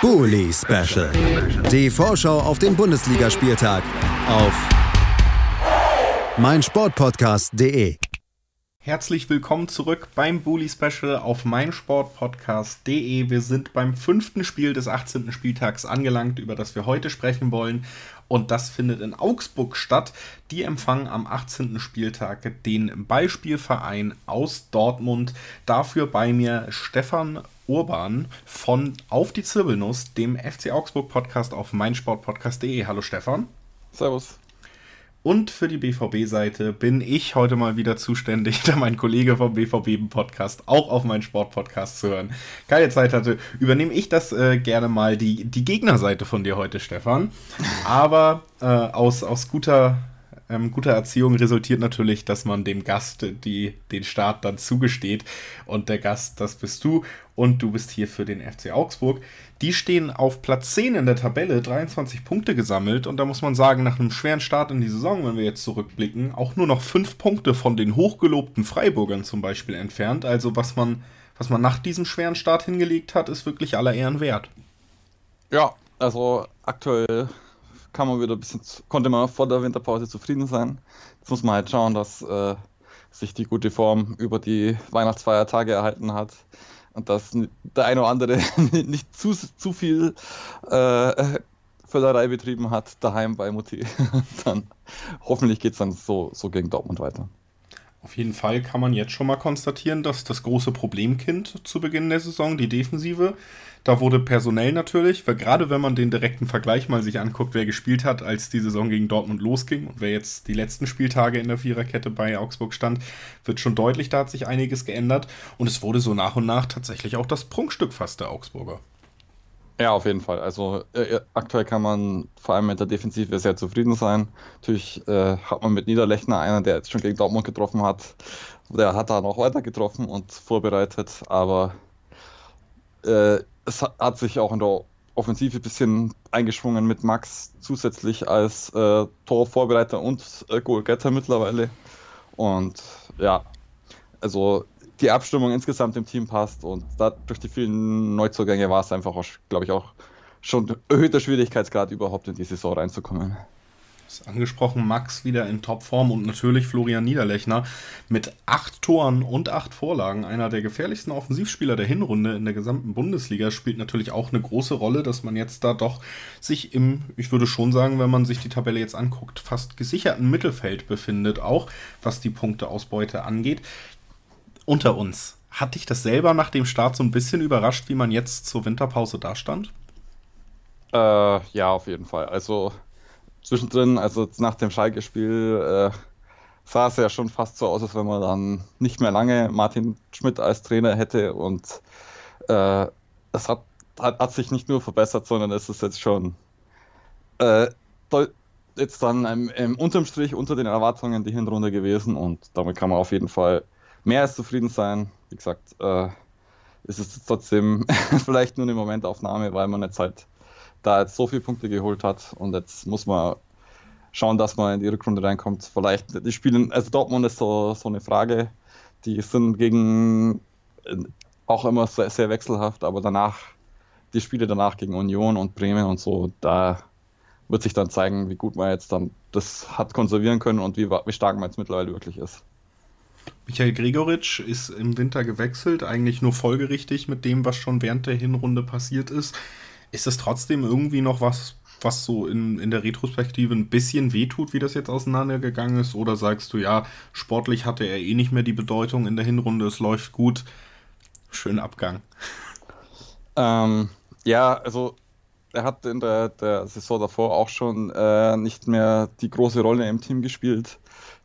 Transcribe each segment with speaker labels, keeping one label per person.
Speaker 1: Bully Special. Die Vorschau auf den Bundesligaspieltag auf meinsportpodcast.de.
Speaker 2: Herzlich willkommen zurück beim Bully Special auf meinsportpodcast.de. Wir sind beim fünften Spiel des 18. Spieltags angelangt, über das wir heute sprechen wollen. Und das findet in Augsburg statt. Die empfangen am 18. Spieltag den Ballspielverein aus Dortmund. Dafür bei mir Stefan Urban von Auf die Zirbelnuss, dem FC Augsburg Podcast auf meinsportpodcast.de. Hallo Stefan.
Speaker 3: Servus.
Speaker 2: Und für die BVB-Seite bin ich heute mal wieder zuständig, da mein Kollege vom BVB-Podcast auch auf meinen Sportpodcast zu hören keine Zeit hatte, übernehme ich das äh, gerne mal die, die Gegnerseite von dir heute, Stefan. Aber äh, aus, aus guter ähm, guter Erziehung resultiert natürlich, dass man dem Gast die, den Start dann zugesteht. Und der Gast, das bist du. Und du bist hier für den FC Augsburg. Die stehen auf Platz 10 in der Tabelle, 23 Punkte gesammelt. Und da muss man sagen, nach einem schweren Start in die Saison, wenn wir jetzt zurückblicken, auch nur noch 5 Punkte von den hochgelobten Freiburgern zum Beispiel entfernt. Also was man, was man nach diesem schweren Start hingelegt hat, ist wirklich aller Ehren wert.
Speaker 3: Ja, also aktuell kann man wieder ein bisschen, konnte man vor der Winterpause zufrieden sein. Jetzt muss man halt schauen, dass äh, sich die gute Form über die Weihnachtsfeiertage erhalten hat und dass der eine oder andere nicht zu, zu viel äh, Völlerei betrieben hat daheim bei Mutti. dann hoffentlich geht es dann so, so gegen Dortmund weiter.
Speaker 2: Auf jeden Fall kann man jetzt schon mal konstatieren, dass das große Problemkind zu Beginn der Saison, die Defensive, da wurde personell natürlich, weil gerade wenn man den direkten Vergleich mal sich anguckt, wer gespielt hat, als die Saison gegen Dortmund losging und wer jetzt die letzten Spieltage in der Viererkette bei Augsburg stand, wird schon deutlich, da hat sich einiges geändert und es wurde so nach und nach tatsächlich auch das Prunkstück fast der Augsburger.
Speaker 3: Ja, auf jeden Fall. Also äh, aktuell kann man vor allem mit der Defensive sehr zufrieden sein. Natürlich äh, hat man mit Niederlechner einen, der jetzt schon gegen Dortmund getroffen hat. Der hat da noch weiter getroffen und vorbereitet, aber äh, es hat, sich auch in der Offensive ein bisschen eingeschwungen mit Max zusätzlich als äh, Torvorbereiter und äh, Goalgetter mittlerweile. Und ja, also die Abstimmung insgesamt im Team passt und da, durch die vielen Neuzugänge war es einfach, glaube ich, auch schon erhöhter Schwierigkeitsgrad überhaupt in die Saison reinzukommen.
Speaker 2: Angesprochen, Max wieder in Topform und natürlich Florian Niederlechner mit acht Toren und acht Vorlagen. Einer der gefährlichsten Offensivspieler der Hinrunde in der gesamten Bundesliga spielt natürlich auch eine große Rolle, dass man jetzt da doch sich im, ich würde schon sagen, wenn man sich die Tabelle jetzt anguckt, fast gesicherten Mittelfeld befindet, auch was die Punkteausbeute angeht unter uns. Hat dich das selber nach dem Start so ein bisschen überrascht, wie man jetzt zur Winterpause dastand?
Speaker 3: Äh, ja, auf jeden Fall. Also zwischendrin, also nach dem Schalke-Spiel, äh, sah es ja schon fast so aus, als wenn man dann nicht mehr lange Martin Schmidt als Trainer hätte und äh, es hat, hat, hat, sich nicht nur verbessert, sondern es ist jetzt schon äh, jetzt dann im, im unterm Strich unter den Erwartungen die Hinrunde gewesen und damit kann man auf jeden Fall mehr als zufrieden sein. Wie gesagt, äh, ist es trotzdem vielleicht nur eine Momentaufnahme, weil man jetzt halt da jetzt so viele Punkte geholt hat und jetzt muss man schauen, dass man in die Rückrunde reinkommt. Vielleicht, die spielen, also Dortmund ist so, so eine Frage, die sind gegen äh, auch immer sehr, sehr wechselhaft, aber danach, die Spiele danach gegen Union und Bremen und so, da wird sich dann zeigen, wie gut man jetzt dann das hat konservieren können und wie, wie stark man jetzt mittlerweile wirklich ist.
Speaker 2: Michael Gregoritsch ist im Winter gewechselt, eigentlich nur folgerichtig mit dem, was schon während der Hinrunde passiert ist. Ist es trotzdem irgendwie noch was, was so in, in der Retrospektive ein bisschen wehtut, wie das jetzt auseinandergegangen ist? Oder sagst du, ja, sportlich hatte er eh nicht mehr die Bedeutung in der Hinrunde, es läuft gut, schön Abgang?
Speaker 3: Ähm, ja, also er hat in der, der Saison davor auch schon äh, nicht mehr die große Rolle im Team gespielt.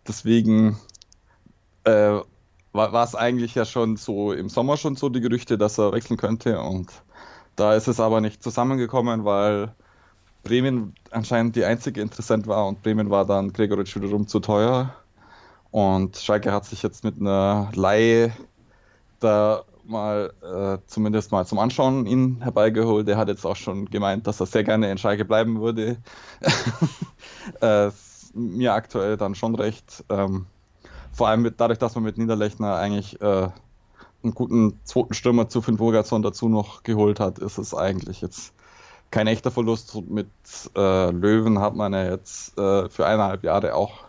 Speaker 3: Deswegen äh, war es eigentlich ja schon so im Sommer schon so die Gerüchte, dass er wechseln könnte und da ist es aber nicht zusammengekommen, weil Bremen anscheinend die einzige Interessent war und Bremen war dann Gregoritsch wiederum zu teuer und Schalke hat sich jetzt mit einer Laie da mal äh, zumindest mal zum Anschauen ihn herbeigeholt. Der hat jetzt auch schon gemeint, dass er sehr gerne in Schalke bleiben würde. äh, mir aktuell dann schon recht. Ähm, vor allem mit, dadurch, dass man mit Niederlechner eigentlich äh, einen guten zweiten Stürmer zu Finn Burgerson dazu noch geholt hat, ist es eigentlich jetzt kein echter Verlust. Mit äh, Löwen hat man ja jetzt äh, für eineinhalb Jahre auch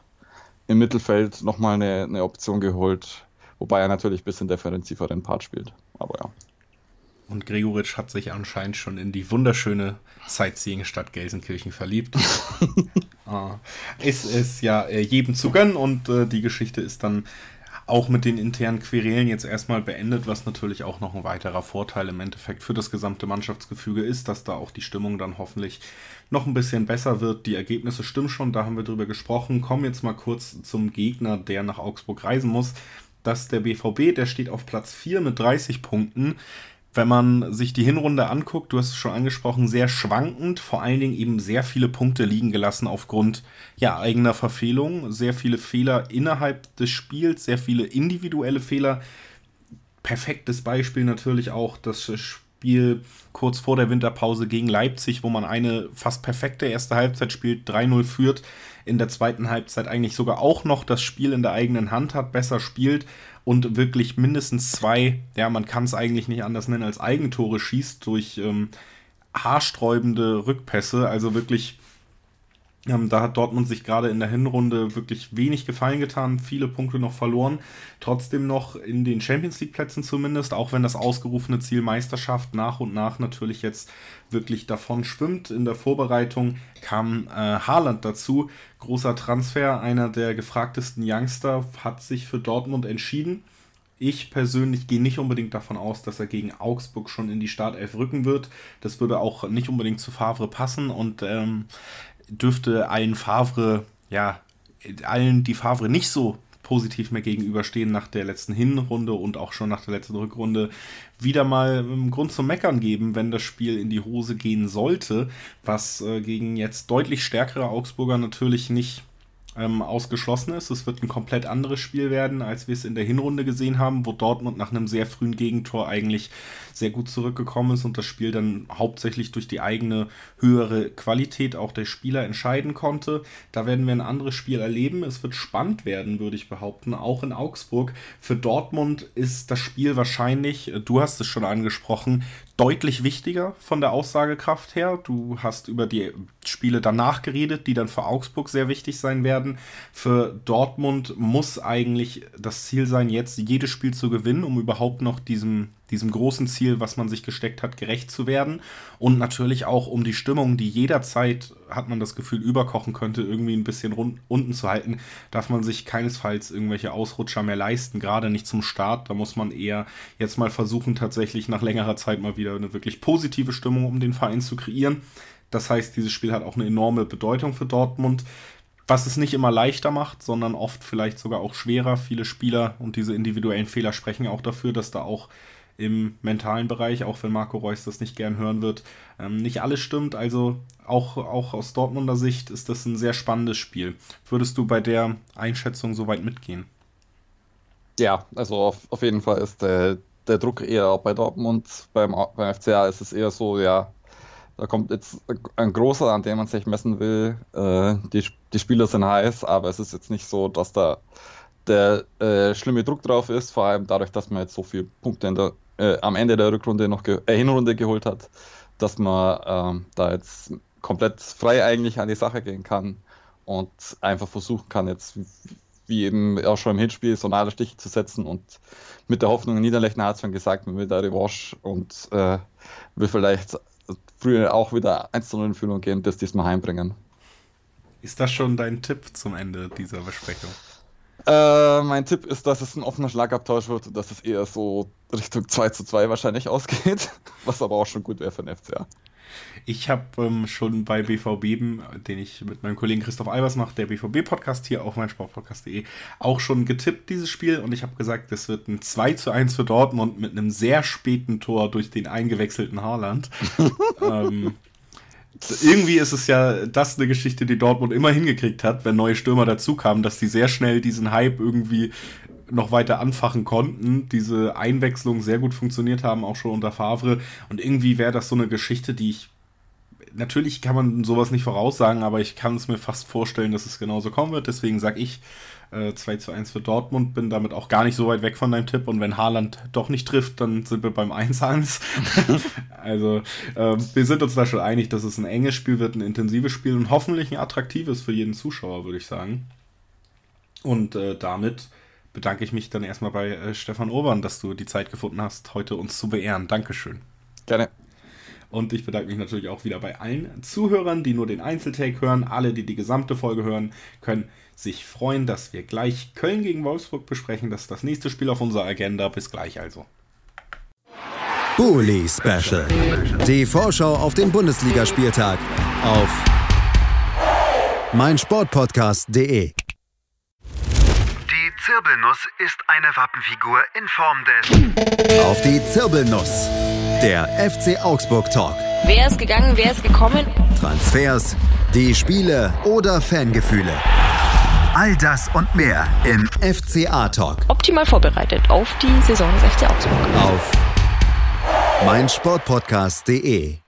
Speaker 3: im Mittelfeld nochmal eine, eine Option geholt, wobei er natürlich ein bisschen defensiveren Part spielt. Aber ja.
Speaker 2: Und Gregoritsch hat sich anscheinend schon in die wunderschöne Sightseeing-Stadt Gelsenkirchen verliebt. ah, es ist ja äh, jedem zu gönnen und äh, die Geschichte ist dann auch mit den internen Querelen jetzt erstmal beendet, was natürlich auch noch ein weiterer Vorteil im Endeffekt für das gesamte Mannschaftsgefüge ist, dass da auch die Stimmung dann hoffentlich noch ein bisschen besser wird. Die Ergebnisse stimmen schon, da haben wir drüber gesprochen. Kommen jetzt mal kurz zum Gegner, der nach Augsburg reisen muss. Das ist der BVB, der steht auf Platz 4 mit 30 Punkten wenn man sich die Hinrunde anguckt, du hast es schon angesprochen, sehr schwankend, vor allen Dingen eben sehr viele Punkte liegen gelassen aufgrund ja, eigener Verfehlungen, sehr viele Fehler innerhalb des Spiels, sehr viele individuelle Fehler. Perfektes Beispiel natürlich auch das Spiel kurz vor der Winterpause gegen Leipzig, wo man eine fast perfekte erste Halbzeit spielt, 3-0 führt, in der zweiten Halbzeit eigentlich sogar auch noch das Spiel in der eigenen Hand hat, besser spielt und wirklich mindestens zwei, ja, man kann es eigentlich nicht anders nennen als Eigentore schießt durch ähm, haarsträubende Rückpässe. Also wirklich, ähm, da hat Dortmund sich gerade in der Hinrunde wirklich wenig gefallen getan, viele Punkte noch verloren. Trotzdem noch in den Champions League Plätzen zumindest, auch wenn das ausgerufene Ziel Meisterschaft nach und nach natürlich jetzt wirklich davon schwimmt. In der Vorbereitung kam äh, Haaland dazu, großer Transfer, einer der gefragtesten Youngster, hat sich für Dortmund entschieden. Ich persönlich gehe nicht unbedingt davon aus, dass er gegen Augsburg schon in die Startelf rücken wird. Das würde auch nicht unbedingt zu Favre passen und ähm, dürfte allen Favre, ja, allen, die Favre nicht so positiv mehr gegenüberstehen nach der letzten Hinrunde und auch schon nach der letzten Rückrunde wieder mal einen Grund zum Meckern geben, wenn das Spiel in die Hose gehen sollte, was äh, gegen jetzt deutlich stärkere Augsburger natürlich nicht ähm, ausgeschlossen ist. Es wird ein komplett anderes Spiel werden, als wir es in der Hinrunde gesehen haben, wo Dortmund nach einem sehr frühen Gegentor eigentlich sehr gut zurückgekommen ist und das Spiel dann hauptsächlich durch die eigene höhere Qualität auch der Spieler entscheiden konnte. Da werden wir ein anderes Spiel erleben. Es wird spannend werden, würde ich behaupten, auch in Augsburg. Für Dortmund ist das Spiel wahrscheinlich, du hast es schon angesprochen, deutlich wichtiger von der Aussagekraft her. Du hast über die Spiele danach geredet, die dann für Augsburg sehr wichtig sein werden. Für Dortmund muss eigentlich das Ziel sein, jetzt jedes Spiel zu gewinnen, um überhaupt noch diesem diesem großen Ziel, was man sich gesteckt hat, gerecht zu werden. Und natürlich auch, um die Stimmung, die jederzeit, hat man das Gefühl, überkochen könnte, irgendwie ein bisschen rund, unten zu halten, darf man sich keinesfalls irgendwelche Ausrutscher mehr leisten, gerade nicht zum Start. Da muss man eher jetzt mal versuchen, tatsächlich nach längerer Zeit mal wieder eine wirklich positive Stimmung um den Verein zu kreieren. Das heißt, dieses Spiel hat auch eine enorme Bedeutung für Dortmund was es nicht immer leichter macht, sondern oft vielleicht sogar auch schwerer. Viele Spieler und diese individuellen Fehler sprechen auch dafür, dass da auch im mentalen Bereich, auch wenn Marco Reus das nicht gern hören wird, ähm, nicht alles stimmt. Also auch, auch aus Dortmunder Sicht ist das ein sehr spannendes Spiel. Würdest du bei der Einschätzung soweit mitgehen?
Speaker 3: Ja, also auf, auf jeden Fall ist der, der Druck eher bei Dortmund. Beim, beim FCA ist es eher so, ja, da kommt jetzt ein großer, an dem man sich messen will. Äh, die, die Spieler sind heiß, aber es ist jetzt nicht so, dass da der äh, schlimme Druck drauf ist, vor allem dadurch, dass man jetzt so viele Punkte der, äh, am Ende der Rückrunde noch ge äh, Hinrunde geholt hat, dass man ähm, da jetzt komplett frei eigentlich an die Sache gehen kann und einfach versuchen kann, jetzt wie eben auch schon im Hinspiel so einen Stich zu setzen und mit der Hoffnung, Niederlechner hat es schon gesagt, man will da Revanche und äh, will vielleicht früher auch wieder 1 zu 0 in Führung gehen das diesmal heimbringen.
Speaker 2: Ist das schon dein Tipp zum Ende dieser Besprechung?
Speaker 3: Äh, mein Tipp ist, dass es ein offener Schlagabtausch wird und dass es eher so Richtung 2 zu 2 wahrscheinlich ausgeht, was aber auch schon gut wäre für den FCA.
Speaker 2: Ich habe ähm, schon bei BVB, den ich mit meinem Kollegen Christoph Albers mache, der BVB-Podcast hier auf meinsportpodcast.de, auch schon getippt, dieses Spiel. Und ich habe gesagt, das wird ein 2 zu 1 für Dortmund mit einem sehr späten Tor durch den eingewechselten Haaland. ähm, irgendwie ist es ja das eine Geschichte, die Dortmund immer hingekriegt hat, wenn neue Stürmer dazukamen, dass die sehr schnell diesen Hype irgendwie noch weiter anfachen konnten, diese Einwechslung sehr gut funktioniert haben, auch schon unter Favre. Und irgendwie wäre das so eine Geschichte, die ich. Natürlich kann man sowas nicht voraussagen, aber ich kann es mir fast vorstellen, dass es genauso kommen wird. Deswegen sage ich äh, 2 zu 1 für Dortmund. Bin damit auch gar nicht so weit weg von deinem Tipp. Und wenn Haaland doch nicht trifft, dann sind wir beim 1-1. also äh, wir sind uns da schon einig, dass es ein enges Spiel wird, ein intensives Spiel und hoffentlich ein attraktives für jeden Zuschauer, würde ich sagen. Und äh, damit bedanke ich mich dann erstmal bei äh, Stefan Obern, dass du die Zeit gefunden hast, heute uns zu beehren. Dankeschön.
Speaker 3: Gerne.
Speaker 2: Und ich bedanke mich natürlich auch wieder bei allen Zuhörern, die nur den Einzeltake hören. Alle, die die gesamte Folge hören, können sich freuen, dass wir gleich Köln gegen Wolfsburg besprechen. Das ist das nächste Spiel auf unserer Agenda. Bis gleich also.
Speaker 1: Bully Special. Die Vorschau auf den Bundesligaspieltag auf meinsportpodcast.de.
Speaker 4: Die Zirbelnuss ist eine Wappenfigur in Form des
Speaker 1: Auf die Zirbelnuss. Der FC Augsburg Talk.
Speaker 5: Wer ist gegangen, wer ist gekommen?
Speaker 1: Transfers, die Spiele oder Fangefühle. All das und mehr im FCA Talk
Speaker 5: Optimal vorbereitet auf die Saison des FC Augsburg.
Speaker 1: auf meinsportpodcast.de.